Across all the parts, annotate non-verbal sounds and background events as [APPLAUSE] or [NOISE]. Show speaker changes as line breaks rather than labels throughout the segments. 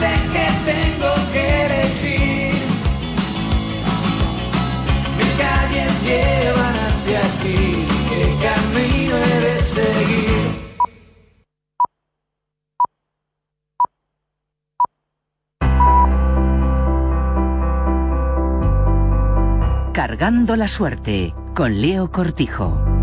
Sé que tengo que elegir. Mis calles llevan hacia ti. ¿Qué camino he seguir?
Cargando la suerte con Leo Cortijo.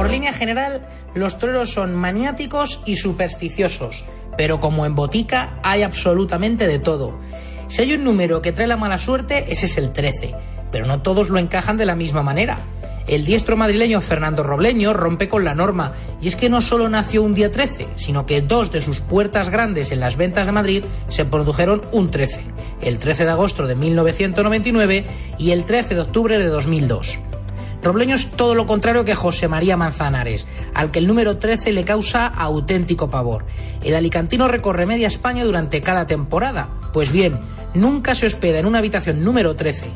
Por línea general, los toreros son maniáticos y supersticiosos, pero como en botica hay absolutamente de todo. Si hay un número que trae la mala suerte, ese es el 13, pero no todos lo encajan de la misma manera. El diestro madrileño Fernando Robleño rompe con la norma, y es que no solo nació un día 13, sino que dos de sus puertas grandes en las ventas de Madrid se produjeron un 13, el 13 de agosto de 1999 y el 13 de octubre de 2002. Robleño es todo lo contrario que José María Manzanares, al que el número 13 le causa auténtico pavor. El alicantino recorre media España durante cada temporada. Pues bien, nunca se hospeda en una habitación número 13.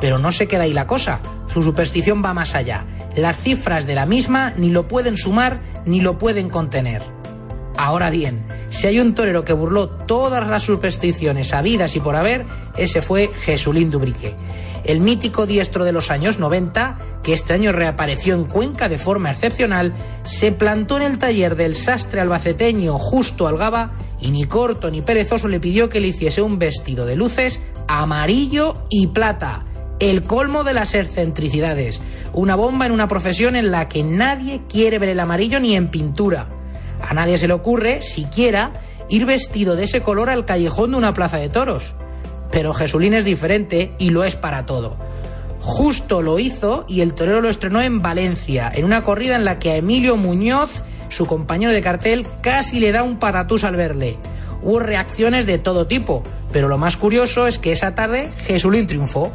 Pero no se queda ahí la cosa, su superstición va más allá. Las cifras de la misma ni lo pueden sumar ni lo pueden contener. Ahora bien, si hay un torero que burló todas las supersticiones habidas y por haber, ese fue Jesulín Dubrique. El mítico diestro de los años 90, que este año reapareció en Cuenca de forma excepcional, se plantó en el taller del sastre albaceteño Justo Algaba y ni corto ni perezoso le pidió que le hiciese un vestido de luces amarillo y plata. El colmo de las excentricidades. Una bomba en una profesión en la que nadie quiere ver el amarillo ni en pintura. A nadie se le ocurre, siquiera, ir vestido de ese color al callejón de una plaza de toros. Pero Jesulín es diferente y lo es para todo. Justo lo hizo y el torero lo estrenó en Valencia, en una corrida en la que a Emilio Muñoz, su compañero de cartel, casi le da un patatús al verle. Hubo reacciones de todo tipo, pero lo más curioso es que esa tarde Jesulín triunfó.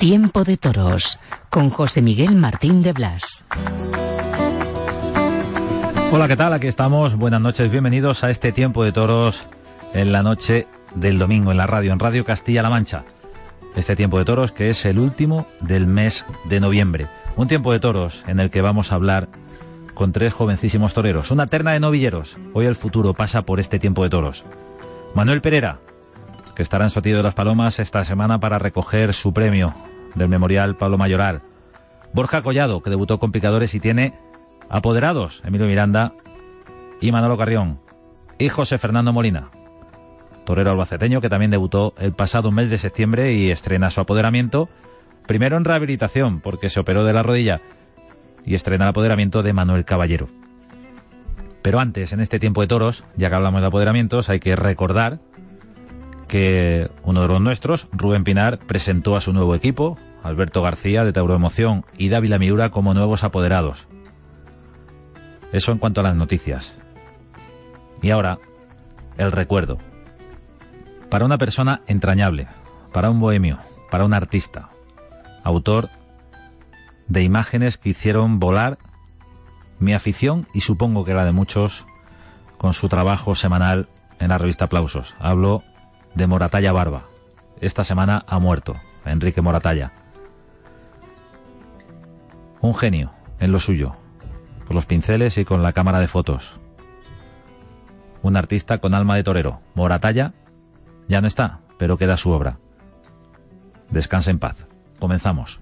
Tiempo de toros con José Miguel Martín de Blas.
Hola, ¿qué tal? Aquí estamos. Buenas noches. Bienvenidos a este tiempo de toros en la noche del domingo en la radio, en Radio Castilla-La Mancha. Este tiempo de toros que es el último del mes de noviembre. Un tiempo de toros en el que vamos a hablar con tres jovencísimos toreros. Una terna de novilleros. Hoy el futuro pasa por este tiempo de toros. Manuel Pereira, que estará en Sotillo de las Palomas esta semana para recoger su premio del Memorial Pablo Mayoral. Borja Collado, que debutó con picadores y tiene apoderados Emilio Miranda y Manolo Carrión. Y José Fernando Molina, torero albaceteño que también debutó el pasado mes de septiembre y estrena su apoderamiento, primero en rehabilitación porque se operó de la rodilla y estrena el apoderamiento de Manuel Caballero. Pero antes, en este tiempo de toros, ya que hablamos de apoderamientos, hay que recordar que uno de los nuestros, Rubén Pinar, presentó a su nuevo equipo, Alberto García de Tauro Emoción y Dávila Miura como nuevos apoderados. Eso en cuanto a las noticias. Y ahora, el recuerdo. Para una persona entrañable, para un bohemio, para un artista, autor de imágenes que hicieron volar mi afición y supongo que la de muchos con su trabajo semanal en la revista Aplausos. Hablo de Moratalla Barba. Esta semana ha muerto Enrique Moratalla. Un genio en lo suyo, con los pinceles y con la cámara de fotos. Un artista con alma de torero. Moratalla ya no está, pero queda su obra. Descansa en paz. Comenzamos.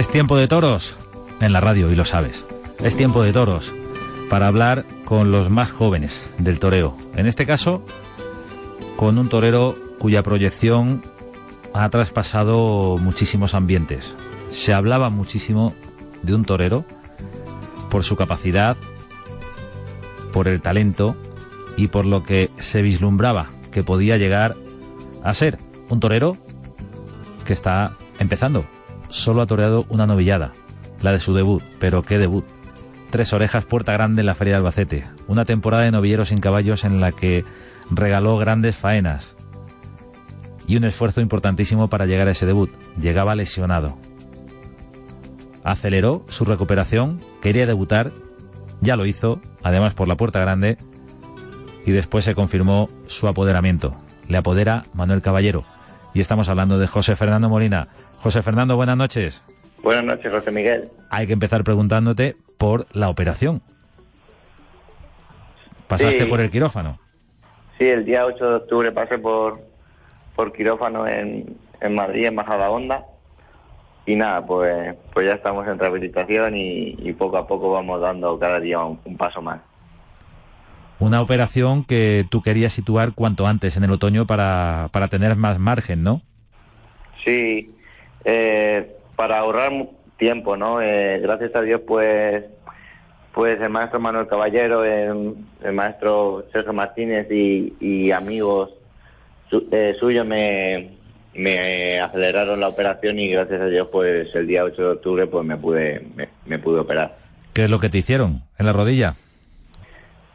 Es tiempo de toros en la radio y lo sabes. Es tiempo de toros para hablar con los más jóvenes del toreo. En este caso, con un torero cuya proyección ha traspasado muchísimos ambientes. Se hablaba muchísimo de un torero por su capacidad, por el talento y por lo que se vislumbraba que podía llegar a ser un torero que está empezando. Solo ha toreado una novillada, la de su debut, pero qué debut. Tres orejas, puerta grande en la Feria de Albacete. Una temporada de novilleros sin caballos en la que regaló grandes faenas. Y un esfuerzo importantísimo para llegar a ese debut. Llegaba lesionado. Aceleró su recuperación, quería debutar, ya lo hizo, además por la puerta grande, y después se confirmó su apoderamiento. Le apodera Manuel Caballero. Y estamos hablando de José Fernando Molina. José Fernando, buenas noches.
Buenas noches, José Miguel.
Hay que empezar preguntándote por la operación. ¿Pasaste
Sí.
por el quirófano?
Sí, el día 8 de octubre pasé por, por quirófano en, en Madrid, en Bajada Honda. Y nada, pues, pues ya estamos en rehabilitación y, y poco a poco vamos dando cada día un, un paso más.
Una operación que tú querías situar cuanto antes en el otoño para, para tener más margen, ¿no?
Sí, eh, para ahorrar tiempo, ¿no? Eh, gracias a Dios, pues, pues el maestro Manuel Caballero, el, el maestro Sergio Martínez y, y amigos su- eh, suyos me, me aceleraron la operación y gracias a Dios, pues el día 8 de octubre, pues me pude, me, me pude operar.
¿Qué es lo que te hicieron en la rodilla?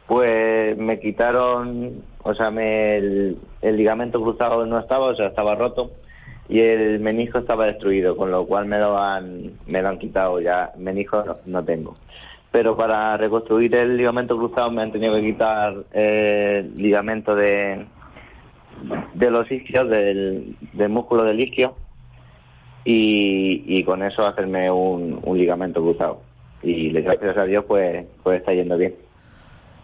Pues me quitaron, o sea, me, el, el ligamento cruzado no estaba, o sea, estaba roto y el menisco estaba destruido, con lo cual me lo han, me lo han quitado ya. Menisco no, no tengo. Pero para reconstruir el ligamento cruzado me han tenido que quitar eh, el ligamento de, de los isquios, del, del músculo del isquio y, y con eso hacerme un, un ligamento cruzado. Y gracias a Dios pues, pues está yendo bien.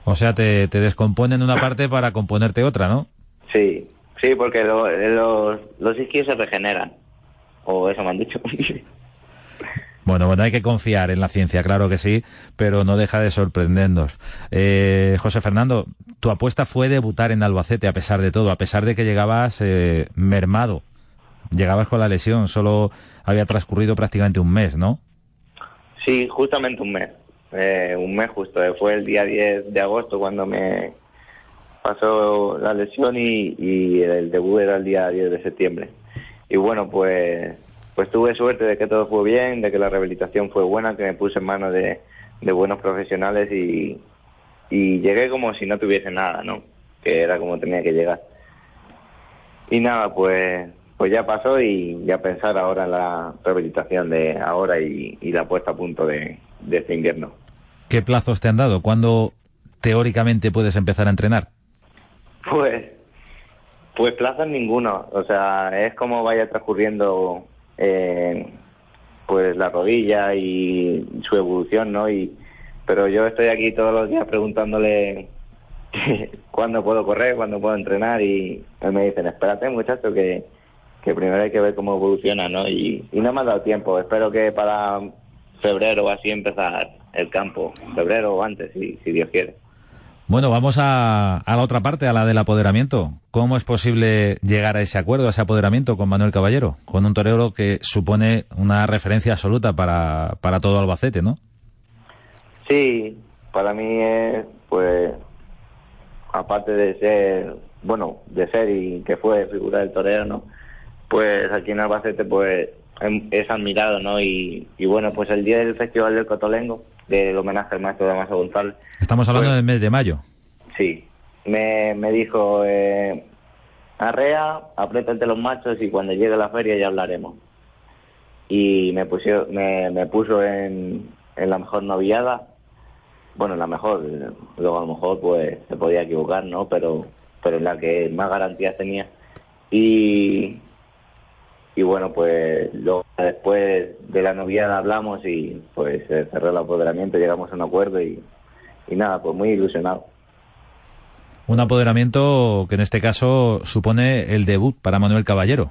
O sea, te, te descomponen una [LAUGHS] parte para componerte otra, ¿no?
Sí, sí, porque lo- los, los isquios se regeneran. O eso me han dicho. [LAUGHS]
Bueno, bueno, hay que confiar en la ciencia, claro que sí, pero no deja de sorprendernos. Eh, José Fernando, tu apuesta fue debutar en Albacete a pesar de todo, a pesar de que llegabas eh, mermado, llegabas con la lesión, solo había transcurrido prácticamente un mes, ¿no?
sí, justamente un mes. Eh, un mes justo. eh, Fue el día 10 de agosto cuando me pasó la lesión y, y el debut era el día 10 de septiembre. Y bueno, pues, pues tuve suerte de que todo fue bien, de que la rehabilitación fue buena, que me puse en manos de, buenos profesionales y, y llegué como si no tuviese nada, ¿no? Que era como tenía que llegar. Y nada, pues, pues ya pasó y ya pensar ahora en la rehabilitación de ahora y, y la puesta a punto de, de este invierno.
¿Qué plazos te han dado? ¿Cuándo teóricamente puedes empezar a entrenar?
Pues, pues plazos ninguno. O sea, es como vaya transcurriendo eh, pues la rodilla y su evolución, ¿no? Y, pero yo estoy aquí todos los días preguntándole [LAUGHS] cuándo puedo correr, cuándo puedo entrenar y me dicen, espérate muchacho, que, que primero hay que ver cómo evoluciona, ¿no? Y, y no me ha dado tiempo. Espero que para febrero o así empezar el campo. Febrero o antes, si, si Dios quiere.
Bueno, vamos a, a la otra parte, a la del apoderamiento. ¿Cómo es posible llegar a ese acuerdo, a ese apoderamiento con Manuel Caballero? Con un torero que supone una referencia absoluta para, para todo Albacete, ¿no?
Sí, para mí es, pues, aparte de ser, bueno, de ser y que fue figura del torero, ¿no? Pues aquí en Albacete, pues, es admirado, ¿no? Y, y bueno, pues el día del Festival del Cotolengo, del homenaje al maestro Damaso González,
Estamos hablando
Pues-
del mes de mayo.
sí, me, me dijo, eh, arrea, apriétate los machos y cuando llegue la feria ya hablaremos. Y me, puso, me, me puso en, en la mejor noviada, bueno, en la mejor, luego a lo mejor pues se podía equivocar, ¿no? Pero, pero en la que más garantías tenía. Y, y bueno, pues luego después de la noviada hablamos y pues se cerró el apoderamiento, llegamos a un acuerdo y, y nada, pues muy ilusionado.
Un apoderamiento que en este caso supone el debut para Manuel Caballero.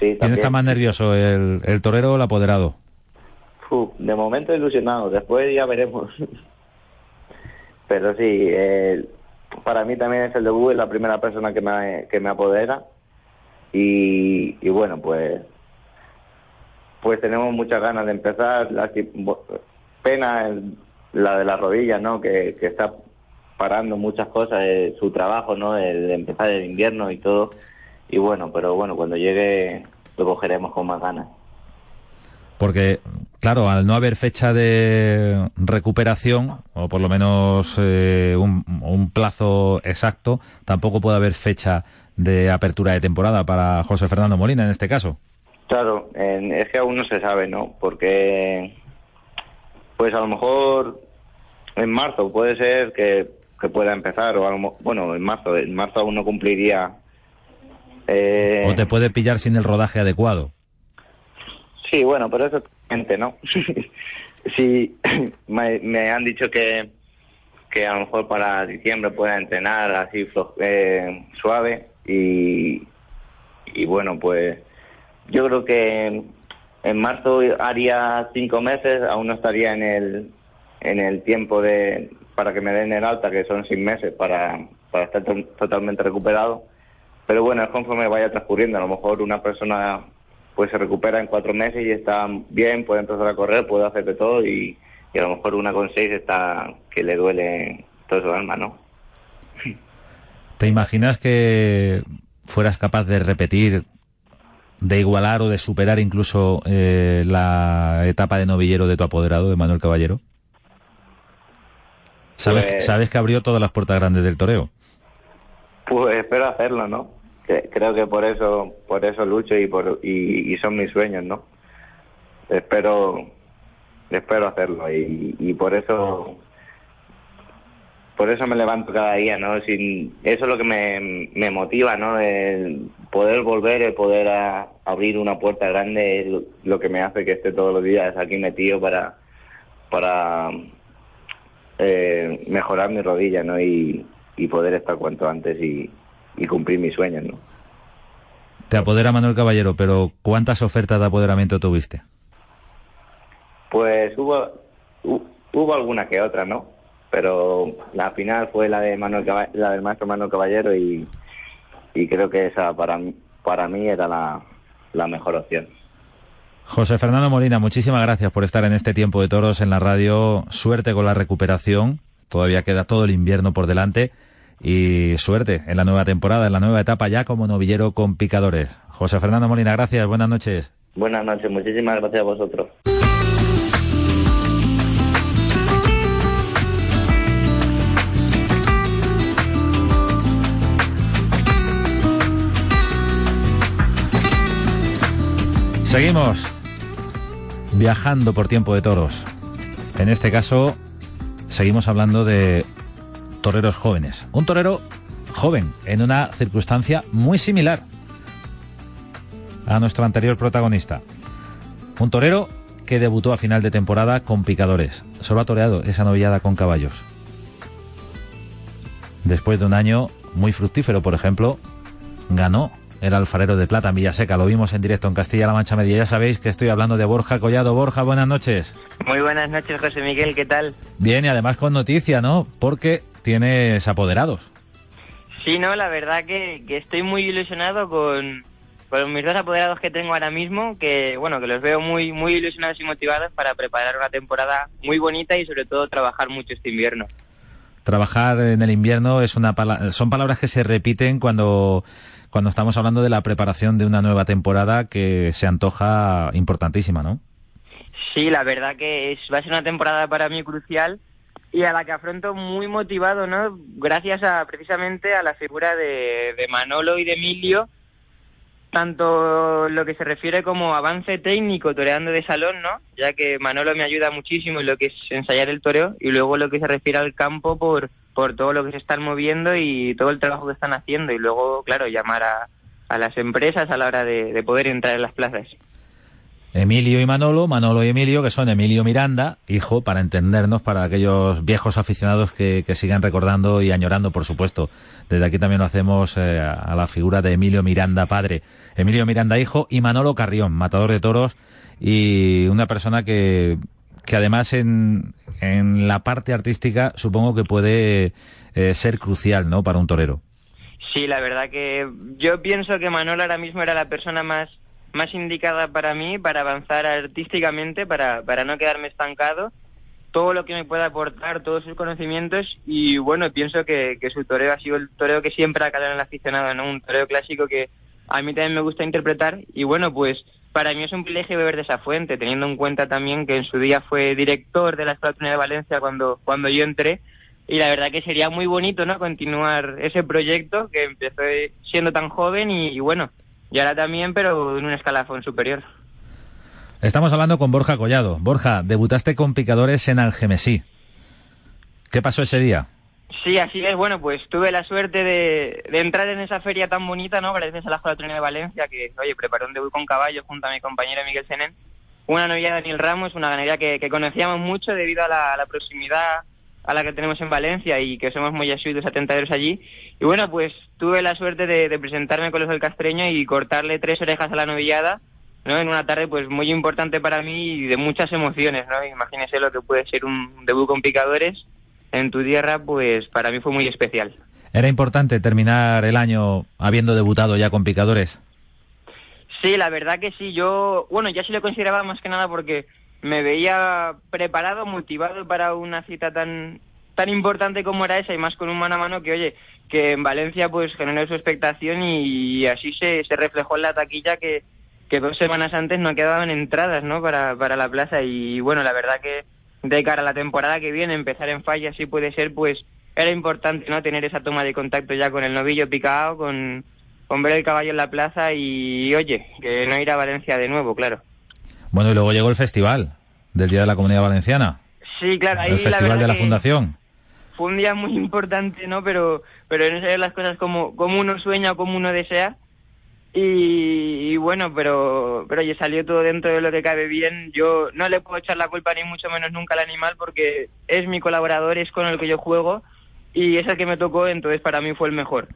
Sí,
¿Quién está más nervioso, el, el torero o el apoderado?
uf, de momento ilusionado, después ya veremos. [LAUGHS] Pero sí, eh, para mí también es el debut, es la primera persona que me, que me apodera. Y, y bueno, pues pues tenemos muchas ganas de empezar. La, pena la de las rodillas, ¿no? Que, que está parando muchas cosas, eh, su trabajo, ¿no? El de empezar el invierno y todo. Y bueno, pero bueno, cuando llegue lo cogeremos con más ganas.
Porque, claro, al no haber fecha de recuperación, o por lo menos eh, un plazo exacto, tampoco puede haber fecha de apertura de temporada para José Fernando Molina en este caso.
Claro, es que aún no se sabe, ¿no? Porque, pues a lo mejor en marzo puede ser que, que pueda empezar, o a lo bueno, en marzo, en marzo aún no cumpliría. eh,
O te puede pillar sin el rodaje adecuado.
Sí, bueno, pero eso gente, ¿no? [LAUGHS] sí, [CLEARS THROAT] me, me han dicho que, que a lo mejor para diciembre pueda entrenar así eh, suave y, y bueno, pues yo creo que en marzo haría cinco meses, aún no estaría en el, en el tiempo de para que me den el alta, que son seis meses para, para estar to- totalmente recuperado. Pero bueno, es conforme vaya transcurriendo. A lo mejor una persona pues se recupera en cuatro meses y está bien, puede empezar a correr, puede hacer de todo y, y a lo mejor una con seis está que le duele todo su alma, ¿no?
¿Te imaginas que fueras capaz de repetir, de igualar o de superar incluso eh, la etapa de novillero de tu apoderado, de Manuel Caballero? ¿Sabes,
Pues-
sabes que abrió todas las puertas grandes del toreo?
Pues espero hacerlo, ¿no? Que- creo que por eso por eso lucho y por y, y son mis sueños, ¿no? Espero espero hacerlo y, y por eso por eso me levanto cada día, ¿no? Sin, eso es lo que me, me motiva, ¿no? El poder volver, el poder a- abrir una puerta grande es lo, lo que me hace que esté todos los días aquí metido para para eh, mejorar mi rodilla, ¿no? Y, y poder estar cuanto antes y, y cumplir mis sueños, ¿no?
Te apodera Manuel Caballero, pero ¿cuántas ofertas de apoderamiento tuviste?
Pues hubo hu- hubo alguna que otra, ¿no? Pero la final fue la de Manuel Caba- la del maestro Manuel Caballero y, y creo que esa para mí, para mí era la, la mejor opción.
José Fernando Molina, muchísimas gracias por estar en este tiempo de toros en la radio. Suerte con la recuperación. Todavía queda todo el invierno por delante. Y suerte en la nueva temporada, en la nueva etapa ya como novillero con picadores. José Fernando Molina, gracias. Buenas noches.
Buenas noches, muchísimas gracias a vosotros.
Seguimos viajando por tiempo de toros. En este caso, seguimos hablando de toreros jóvenes. Un torero joven en una circunstancia muy similar a nuestro anterior protagonista. Un torero que debutó a final de temporada con picadores. Solo ha toreado esa novillada con caballos. Después de un año muy fructífero, por ejemplo, ganó el alfarero de plata en Villaseca. Lo vimos en directo en Castilla-La Mancha Media. Ya sabéis que estoy hablando de Borja Collado. Borja, buenas noches.
Muy buenas noches, José Miguel, ¿qué tal?
Bien, y además con noticia, ¿no? Porque tienes apoderados.
Sí, no, la verdad que, que estoy muy ilusionado con, con mis dos apoderados que tengo ahora mismo, que bueno, que los veo muy, muy ilusionados y motivados para preparar una temporada muy bonita y sobre todo trabajar mucho este invierno.
Trabajar en el invierno es una pala- son palabras que se repiten cuando, cuando estamos hablando de la preparación de una nueva temporada que se antoja importantísima, ¿no?
Sí, la verdad que es, va a ser una temporada para mí crucial y a la que afronto muy motivado, ¿no? Gracias a precisamente a la figura de, de Manolo y de Emilio, tanto lo que se refiere como avance técnico toreando de salón, ¿no? Ya que Manolo me ayuda muchísimo en lo que es ensayar el toreo y luego lo que se refiere al campo por, todo lo que se están moviendo y todo el trabajo que están haciendo y luego, claro, llamar a, a las empresas a la hora de, de poder entrar en las plazas.
Emilio y Manolo, Manolo y Emilio, que son Emilio Miranda, hijo, para entendernos, para aquellos viejos aficionados que, que sigan recordando y añorando, por supuesto. Desde aquí también lo hacemos eh, a la figura de Emilio Miranda, padre. Emilio Miranda, hijo, y Manolo Carrión, matador de toros y una persona que, que además en, en la parte artística supongo que puede eh, ser crucial, ¿no? Para un torero.
Sí, la verdad que yo pienso que Manolo ahora mismo era la persona más más indicada para mí para avanzar artísticamente, para, para no quedarme estancado, todo lo que me pueda aportar, todos sus conocimientos y bueno, pienso que, que su toreo ha sido el toreo que siempre ha calado en el aficionado, ¿no? Un toreo clásico que a mí también me gusta interpretar y bueno, pues para mí es un privilegio beber de esa fuente, teniendo en cuenta también que en su día fue director de la Escuela de Valencia cuando, cuando yo entré y la verdad que sería muy bonito, ¿no? Continuar ese proyecto que empezó siendo tan joven y, y bueno, y ahora también, pero en un escalafón superior.
Estamos hablando con Borja Collado. Borja, debutaste con picadores en Algemesí. ¿Qué pasó ese día?
Sí, así es. Bueno, pues tuve la suerte de, entrar en esa feria tan bonita, ¿no? Gracias a la Escuela de Valencia, que, oye, preparó un debut con caballo junto a mi compañero Miguel Senén. Una novia de Daniel Ramos, una ganadería que, conocíamos mucho debido a la, proximidad a la que tenemos en Valencia y que somos muy asiduos atentaderos allí. Y bueno, pues tuve la suerte de, de presentarme con los del Castreño y cortarle tres orejas a la novillada ¿no? En una tarde pues muy importante para mí y de muchas emociones, ¿no? Imagínese lo que puede ser un debut con picadores en tu tierra, pues para mí fue muy especial.
¿Era importante terminar el año habiendo debutado ya con picadores?
Sí, la verdad que sí. Yo, bueno, ya sí lo consideraba más que nada porque me veía preparado, motivado para una cita tan tan importante como era esa y más con un mano a mano que, oye, que en Valencia pues generó su expectación y así se, se reflejó en la taquilla que, que dos semanas antes no quedaban entradas ¿no? para, para la plaza y bueno, la verdad que de cara a la temporada que viene, empezar en falla si puede ser, pues era importante no tener esa toma de contacto ya con el novillo picado, con, con ver el caballo en la plaza y oye, que no ir a Valencia de nuevo, claro.
Bueno, y luego llegó el festival del Día de la Comunidad Valenciana.
Sí, claro, ahí
el festival
la
de la Fundación.
Fue un día muy importante, ¿no? Pero, pero no saber las cosas como, como uno sueña o como uno desea. Y, y, bueno, pero, pero oye, salió todo dentro de lo que cabe bien. Yo no le puedo echar la culpa ni mucho menos nunca al animal porque es mi colaborador, es con el que yo juego y es el que me tocó, entonces para mí fue el mejor.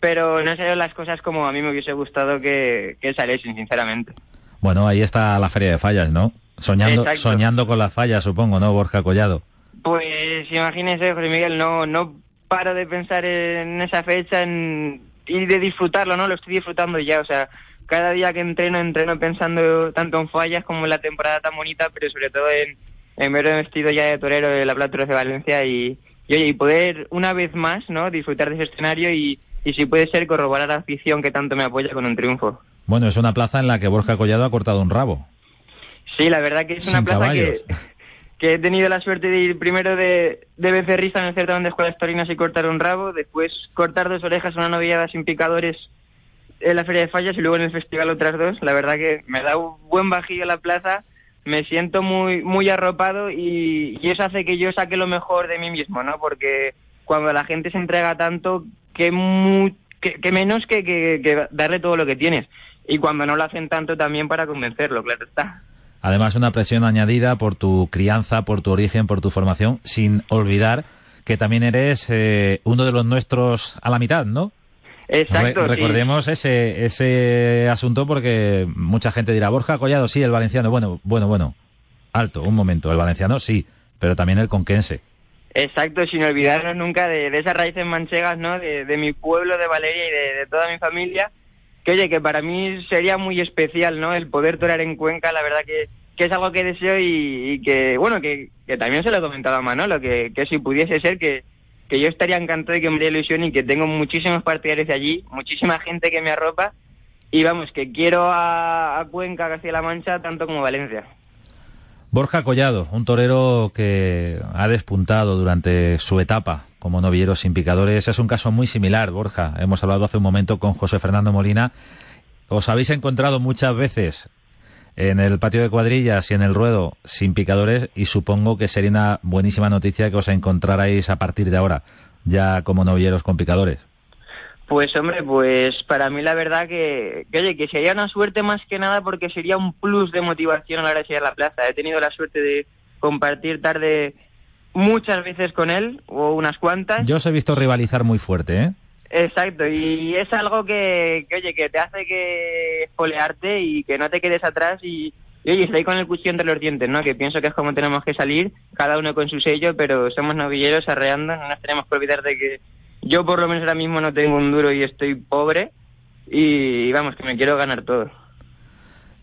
Pero no salieron las cosas como a mí me hubiese gustado que, que saliesen, sinceramente.
Bueno, ahí está la feria de fallas, ¿no? Soñando,
Exacto.
soñando con las fallas, supongo, ¿no, Borja Collado?
Pues imagínese, José Miguel, no, no paro de pensar en esa fecha en, y de disfrutarlo, ¿no? Lo estoy disfrutando ya, o sea, cada día que entreno, entreno pensando tanto en fallas como en la temporada tan bonita, pero sobre todo en, en verme vestido ya de torero de la Plata de Valencia y, y, oye, y poder una vez más, ¿no? Disfrutar de ese escenario y, y si puede ser corroborar a la afición que tanto me apoya con un triunfo.
Bueno, es una plaza en la que Borja Collado ha cortado un rabo.
Sí, la verdad que es una plaza
caballos.
que, que he tenido la suerte de ir primero de, de becerrista en el certamen de escuelas torinas y cortar un rabo, después cortar dos orejas una novillada sin picadores en la Feria de Fallas y luego en el festival otras dos. La verdad que me da un buen bajillo la plaza, me siento muy muy arropado y, y eso hace que yo saque lo mejor de mí mismo, ¿no? Porque cuando la gente se entrega tanto, que, mu- que, que menos que, que, que darle todo lo que tienes. Y cuando no lo hacen tanto también para convencerlo, claro está.
Además, una presión añadida por tu crianza, por tu origen, por tu formación, sin olvidar que también eres eh, uno de los nuestros a la mitad, ¿no?
Exacto,
Re-
sí.
recordemos ese, ese asunto porque mucha gente dirá, Borja Collado, sí, el valenciano. Bueno, bueno, bueno. Alto, un momento. El valenciano sí, pero también el conquense.
Exacto, sin olvidarnos nunca de, de esas raíces manchegas, ¿no? De, de mi pueblo, de Valeria y de, de toda mi familia. Que oye, que para mí sería muy especial, ¿no? El poder torear en Cuenca, la verdad que, que es algo que deseo y, y que, bueno, que, también se lo he comentado a Manolo, que, que si pudiese ser, que, que yo estaría encantado y que me haría ilusión y que tengo muchísimos partidarios de allí, muchísima gente que me arropa y vamos, que quiero a, a Cuenca, Castilla-La Mancha, tanto como Valencia.
Borja Collado, un torero que ha despuntado durante su etapa como novillero sin picadores. Es un caso muy similar, Borja. Hemos hablado hace un momento con José Fernando Molina. Os habéis encontrado muchas veces en el patio de cuadrillas y en el ruedo sin picadores y supongo que sería una buenísima noticia que os encontrarais a partir de ahora ya como novilleros con picadores.
Pues hombre, pues para mí la verdad que, que, oye, que sería una suerte más que nada porque sería un plus de motivación a la hora de llegar a la plaza. He tenido la suerte de compartir tarde muchas veces con él, o unas cuantas.
Yo os he visto rivalizar muy fuerte, ¿eh?
Exacto, y es algo que, que, oye, que te hace que espolearte y que no te quedes atrás y, Y oye, estoy con el cuchillo entre los dientes, ¿no? Que pienso que es como tenemos que salir, cada uno con su sello, pero somos novilleros arreando, no nos tenemos que olvidar de que yo por lo menos ahora mismo no tengo un duro y estoy pobre y vamos, que me quiero ganar todo.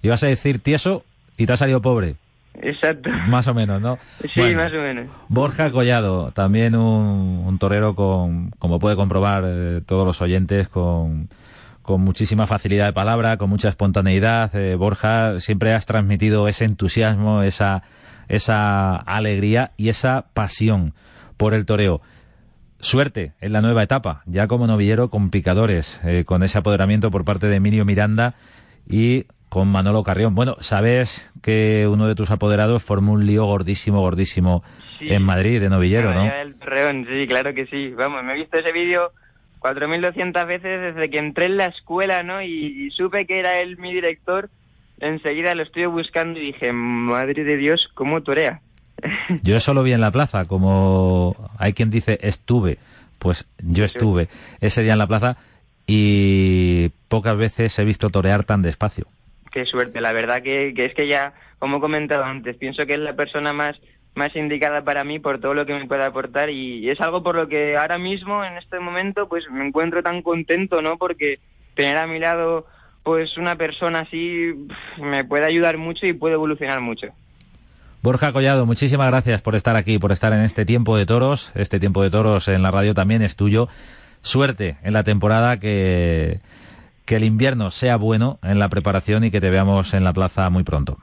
Ibas a decir tieso y te ha salido pobre.
Exacto.
Más o menos, ¿no? [LAUGHS]
Sí,
Bueno,
más o menos.
Borja Collado, también un, un torero con, como puede comprobar eh, todos los oyentes, con, con muchísima facilidad de palabra, con mucha espontaneidad. Eh, Borja, siempre has transmitido ese entusiasmo, esa, esa alegría y esa pasión por el toreo. Suerte en la nueva etapa, ya como novillero con picadores, eh, con ese apoderamiento por parte de Emilio Miranda y con Manolo Carrión. Bueno, sabes que uno de tus apoderados formó un lío gordísimo, gordísimo
Sí.
en Madrid, de novillero, ¿no?
Del Torreón, sí, claro que sí. Vamos, me he visto ese vídeo 4.200 veces desde que entré en la escuela, ¿no? Y, y supe que era él mi director. Enseguida lo estuve buscando y dije, madre de Dios, ¿cómo torea? [LAUGHS]
Yo eso lo vi en la plaza, como hay quien dice estuve, pues yo estuve ese día en la plaza y pocas veces he visto torear tan despacio.
Qué suerte, la verdad que, que es que ya, como he comentado antes, pienso que es la persona más, más indicada para mí por todo lo que me puede aportar y es algo por lo que ahora mismo, en este momento, pues me encuentro tan contento, ¿no? Porque tener a mi lado, pues una persona así, me puede ayudar mucho y puede evolucionar mucho.
Borja Collado, muchísimas gracias por estar aquí, por estar en este tiempo de toros. Este tiempo de toros en la radio también es tuyo. Suerte en la temporada, que, que el invierno sea bueno en la preparación y que te veamos en la plaza muy pronto.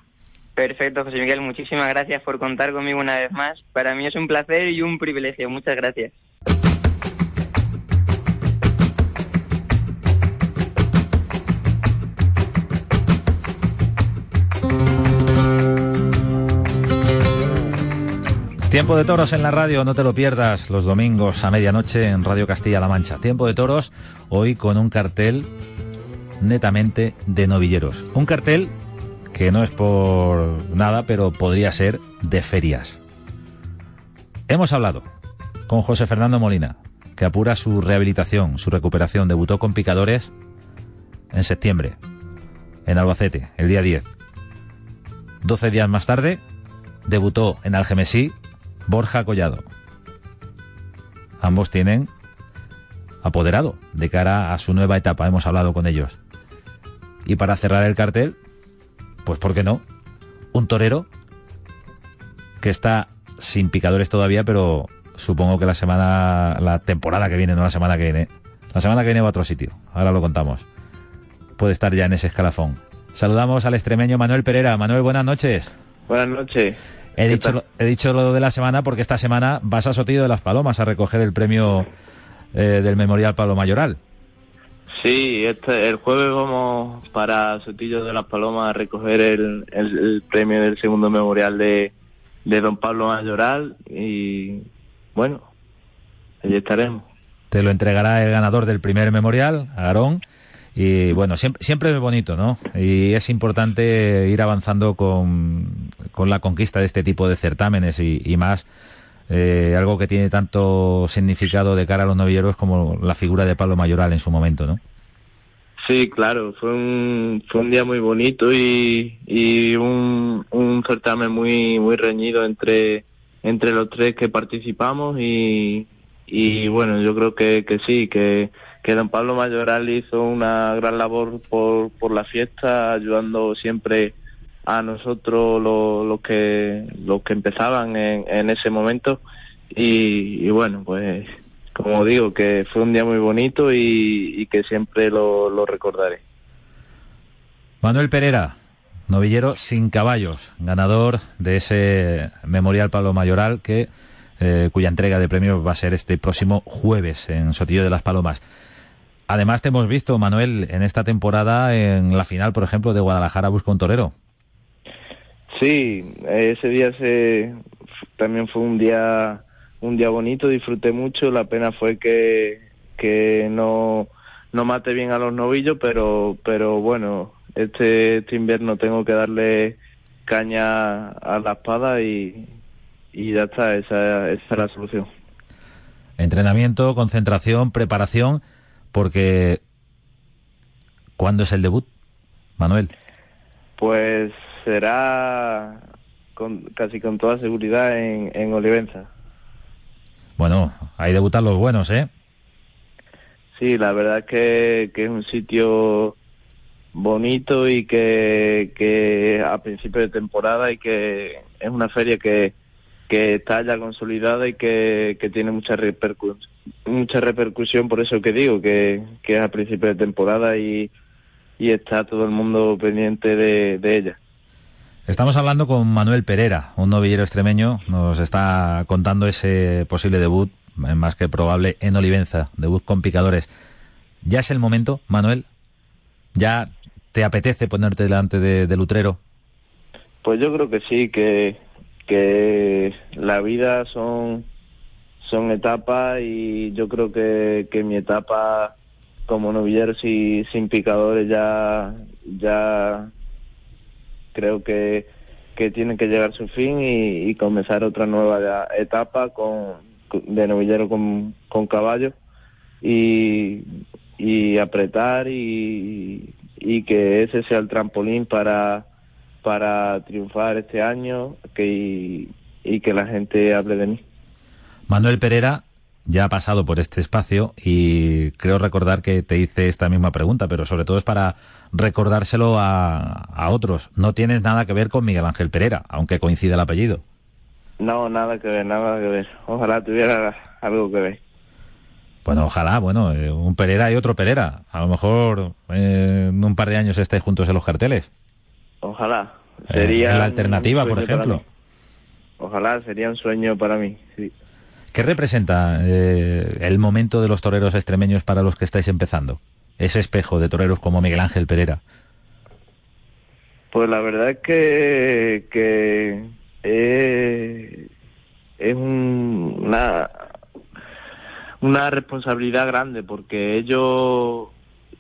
Perfecto, José Miguel, muchísimas gracias por contar conmigo una vez más. Para mí es un placer y un privilegio. Muchas gracias.
Tiempo de toros en la radio, no te lo pierdas los domingos a medianoche en Radio Castilla-La Mancha. Tiempo de toros hoy con un cartel netamente de novilleros. Un cartel que no es por nada, pero podría ser de ferias. Hemos hablado con José Fernando Molina, que apura su rehabilitación, su recuperación. Debutó con picadores en septiembre, en Albacete, el día 10. 12 días más tarde, debutó en Algemesí Borja Collado. Ambos tienen apoderado de cara a su nueva etapa, hemos hablado con ellos. Y para cerrar el cartel, pues ¿por qué no? Un torero que está sin picadores todavía, pero supongo que la semana, la temporada que viene, no la semana que viene, la semana que viene va a otro sitio, ahora lo contamos. Puede estar ya en ese escalafón. Saludamos al extremeño Manuel Pereira. Manuel, buenas noches.
Buenas noches.
He
¿Qué
dicho, lo, he dicho lo de la semana porque esta semana vas a Sotillo de las Palomas a recoger el premio eh, del Memorial Palo Mayoral.
Sí, este, el jueves vamos para Sotillo de las Palomas a recoger el, el- el premio del segundo memorial de, de don Pablo Mayoral y bueno, allí estaremos.
Te lo entregará el ganador del primer memorial, Aarón. Y bueno, siempre, siempre es bonito, ¿no? Y es importante ir avanzando con, con la conquista de este tipo de certámenes y, más eh, algo que tiene tanto significado de cara a los novilleros como la figura de Pablo Mayoral en su momento, ¿no?
Sí, claro, fue un, fue un día muy bonito y, y un, un certamen muy, muy reñido entre, entre los tres que participamos y, y bueno, yo creo que, que sí, que, que don Pablo Mayoral hizo una gran labor por, por la fiesta, ayudando siempre a nosotros los, que, los que empezaban en, en ese momento y, bueno, pues como digo, que fue un día muy bonito y, y que siempre lo, lo recordaré.
Manuel Pereira, novillero sin caballos, ganador de ese Memorial Pablo Mayoral que eh, cuya entrega de premios va a ser este próximo jueves en Sotillo de las Palomas. Además te hemos visto, Manuel, en esta temporada en la final, por ejemplo, de Guadalajara Busca un Torero.
Sí, ese día se también fue un día un día bonito, disfruté mucho, la pena fue que, que no, no mate bien a los novillos, pero pero bueno, este, este invierno tengo que darle caña a la espada y, y ya está, esa, esa es la solución.
Entrenamiento, concentración, preparación, porque ¿cuándo es el debut, Manuel?
Pues será con, casi con toda seguridad en, en Olivenza.
Bueno, ahí debutan los buenos, ¿eh?
Sí, la verdad es que, que es un sitio bonito y que, que a principio de temporada y que es una feria que, que está ya consolidada y que, que tiene mucha, repercu mucha repercusión, por eso que digo, que, que es a principio de temporada y, y está todo el mundo pendiente de, de ella.
Estamos hablando con Manuel Pereira, un novillero extremeño. Nos está contando ese posible debut, más que probable, en Olivenza, debut con picadores. ¿Ya es el momento, Manuel? ¿Ya te apetece ponerte delante de, del Utrero?
Pues yo creo que sí, que, que la vida son, son etapas y yo creo que, que mi etapa como novillero si, sin picadores ya, ya creo que, que tiene que llegar su fin y, y comenzar otra nueva etapa con, de novillero con, con caballo y, y apretar y, y que ese sea el trampolín para, para triunfar este año que, y, y que la gente hable de mí.
Manuel Pereira ya ha pasado por este espacio y creo recordar que te hice esta misma pregunta, pero sobre todo es para recordárselo a, a otros. No tienes nada que ver con Miguel Ángel Pereira, aunque coincide el apellido.
No, nada que ver, nada que ver. Ojalá tuviera algo que ver.
Bueno, ojalá, bueno, eh, un Pereira y otro Pereira. A lo mejor eh, en un par de años estáis juntos en los carteles.
Ojalá.
Sería eh, la alternativa, por ejemplo.
Ojalá, sería un sueño para mí, sí.
¿Qué representa eh, el momento de los toreros extremeños para los que estáis empezando? Ese espejo de toreros como Miguel Ángel Pereira.
Pues la verdad es que, que eh, es un, una, una responsabilidad grande porque ellos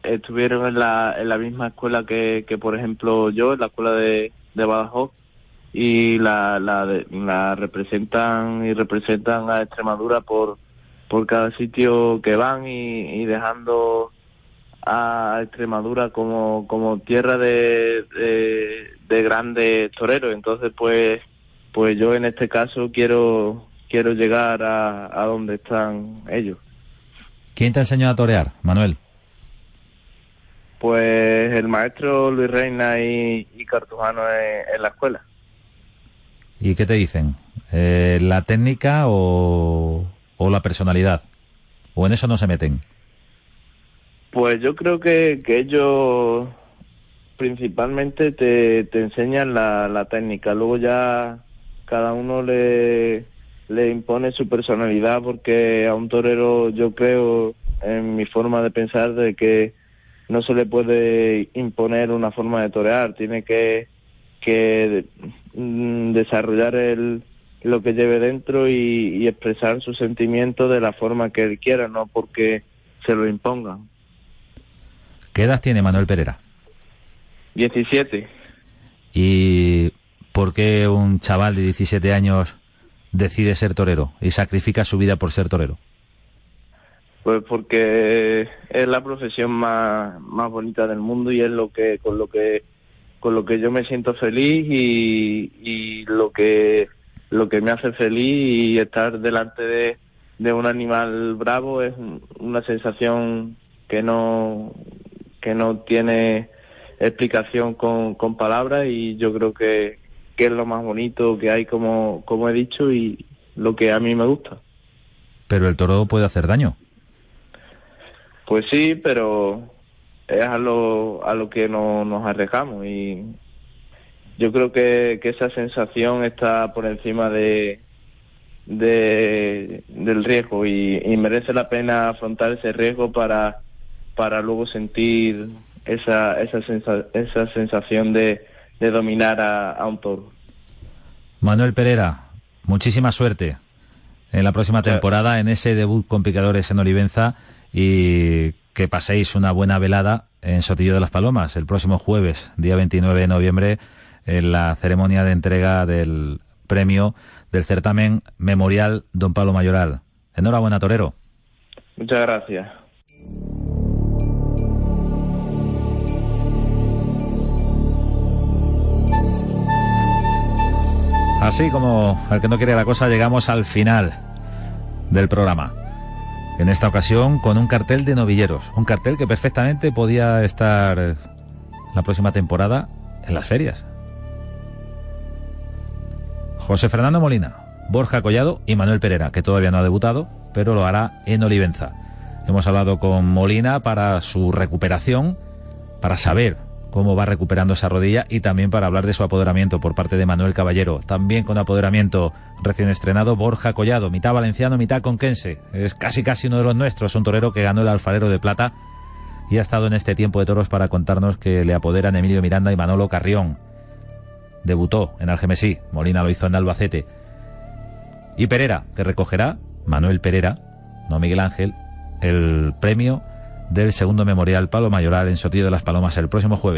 estuvieron en la, en la misma escuela que, que, por ejemplo, yo, en la escuela de, de Badajoz, y la, la, la representan y representan a Extremadura por, por cada sitio que van y, y dejando a Extremadura como, como tierra de, de, de, grandes toreros. Entonces, pues, pues yo en este caso quiero, quiero llegar a, a donde están ellos.
¿Quién te enseñó a torear, Manuel?
Pues el maestro Luis Reina y, y Cartujano en, en la escuela.
¿Y qué te dicen? Eh, ¿La técnica o, o, la personalidad? ¿O en eso no se meten?
Pues yo creo que, que ellos principalmente te, te enseñan la, la, técnica. Luego ya cada uno le, le impone su personalidad porque a un torero yo creo en mi forma de pensar de que no se le puede imponer una forma de torear. Tiene que que mm, desarrollar el, lo que lleve dentro y, y, expresar sus sentimientos de la forma que él quiera, no porque se lo impongan.
¿Qué edad tiene Manuel Pereira?
17.
¿Y por qué un chaval de 17 años decide ser torero y sacrifica su vida por ser torero?
Pues porque es la profesión más, más bonita del mundo y es lo que con lo que con lo que yo me siento feliz y, y lo que lo que me hace feliz y estar delante de, de un animal bravo es una sensación que no que no tiene explicación con, con palabras y yo creo que, que es lo más bonito que hay como, como he dicho y lo que a mí me gusta.
Pero el toro puede hacer daño.
Pues sí, pero es a lo, a lo que no, nos arriesgamos y yo creo que, que esa sensación está por encima de, de del riesgo y, y, merece la pena afrontar ese riesgo para, para luego sentir esa, esa, sensa, esa sensación de, de dominar a, a, un toro.
Manuel Pereira, muchísima suerte en la próxima temporada, en ese debut con picadores en Olivenza y que paséis una buena velada en Sotillo de las Palomas el próximo jueves, día 29 de noviembre, en la ceremonia de entrega del premio del certamen Memorial Don Pablo Mayoral. Enhorabuena, Torero.
Muchas gracias.
Así como al que no quiere la cosa, llegamos al final del programa. En esta ocasión con un cartel de novilleros. Un cartel que perfectamente podía estar la próxima temporada en las ferias. José Fernando Molina, Borja Collado y Manuel Pereira, que todavía no ha debutado, pero lo hará en Olivenza. Hemos hablado con Molina para su recuperación, para saber cómo va recuperando esa rodilla y también para hablar de su apoderamiento por parte de Manuel Caballero. También con apoderamiento recién estrenado Borja Collado, mitad valenciano, mitad conquense. Es casi casi uno de los nuestros, un torero que ganó el alfarero de plata y ha estado en este tiempo de toros para contarnos que le apoderan Emilio Miranda y Manolo Carrión. Debutó en Algemesí, Molina lo hizo en Albacete. Y Perera, que recogerá, Manuel Perera, no Miguel Ángel, el premio del segundo memorial Palo Mayoral en Sotillo de las Palomas el próximo jueves.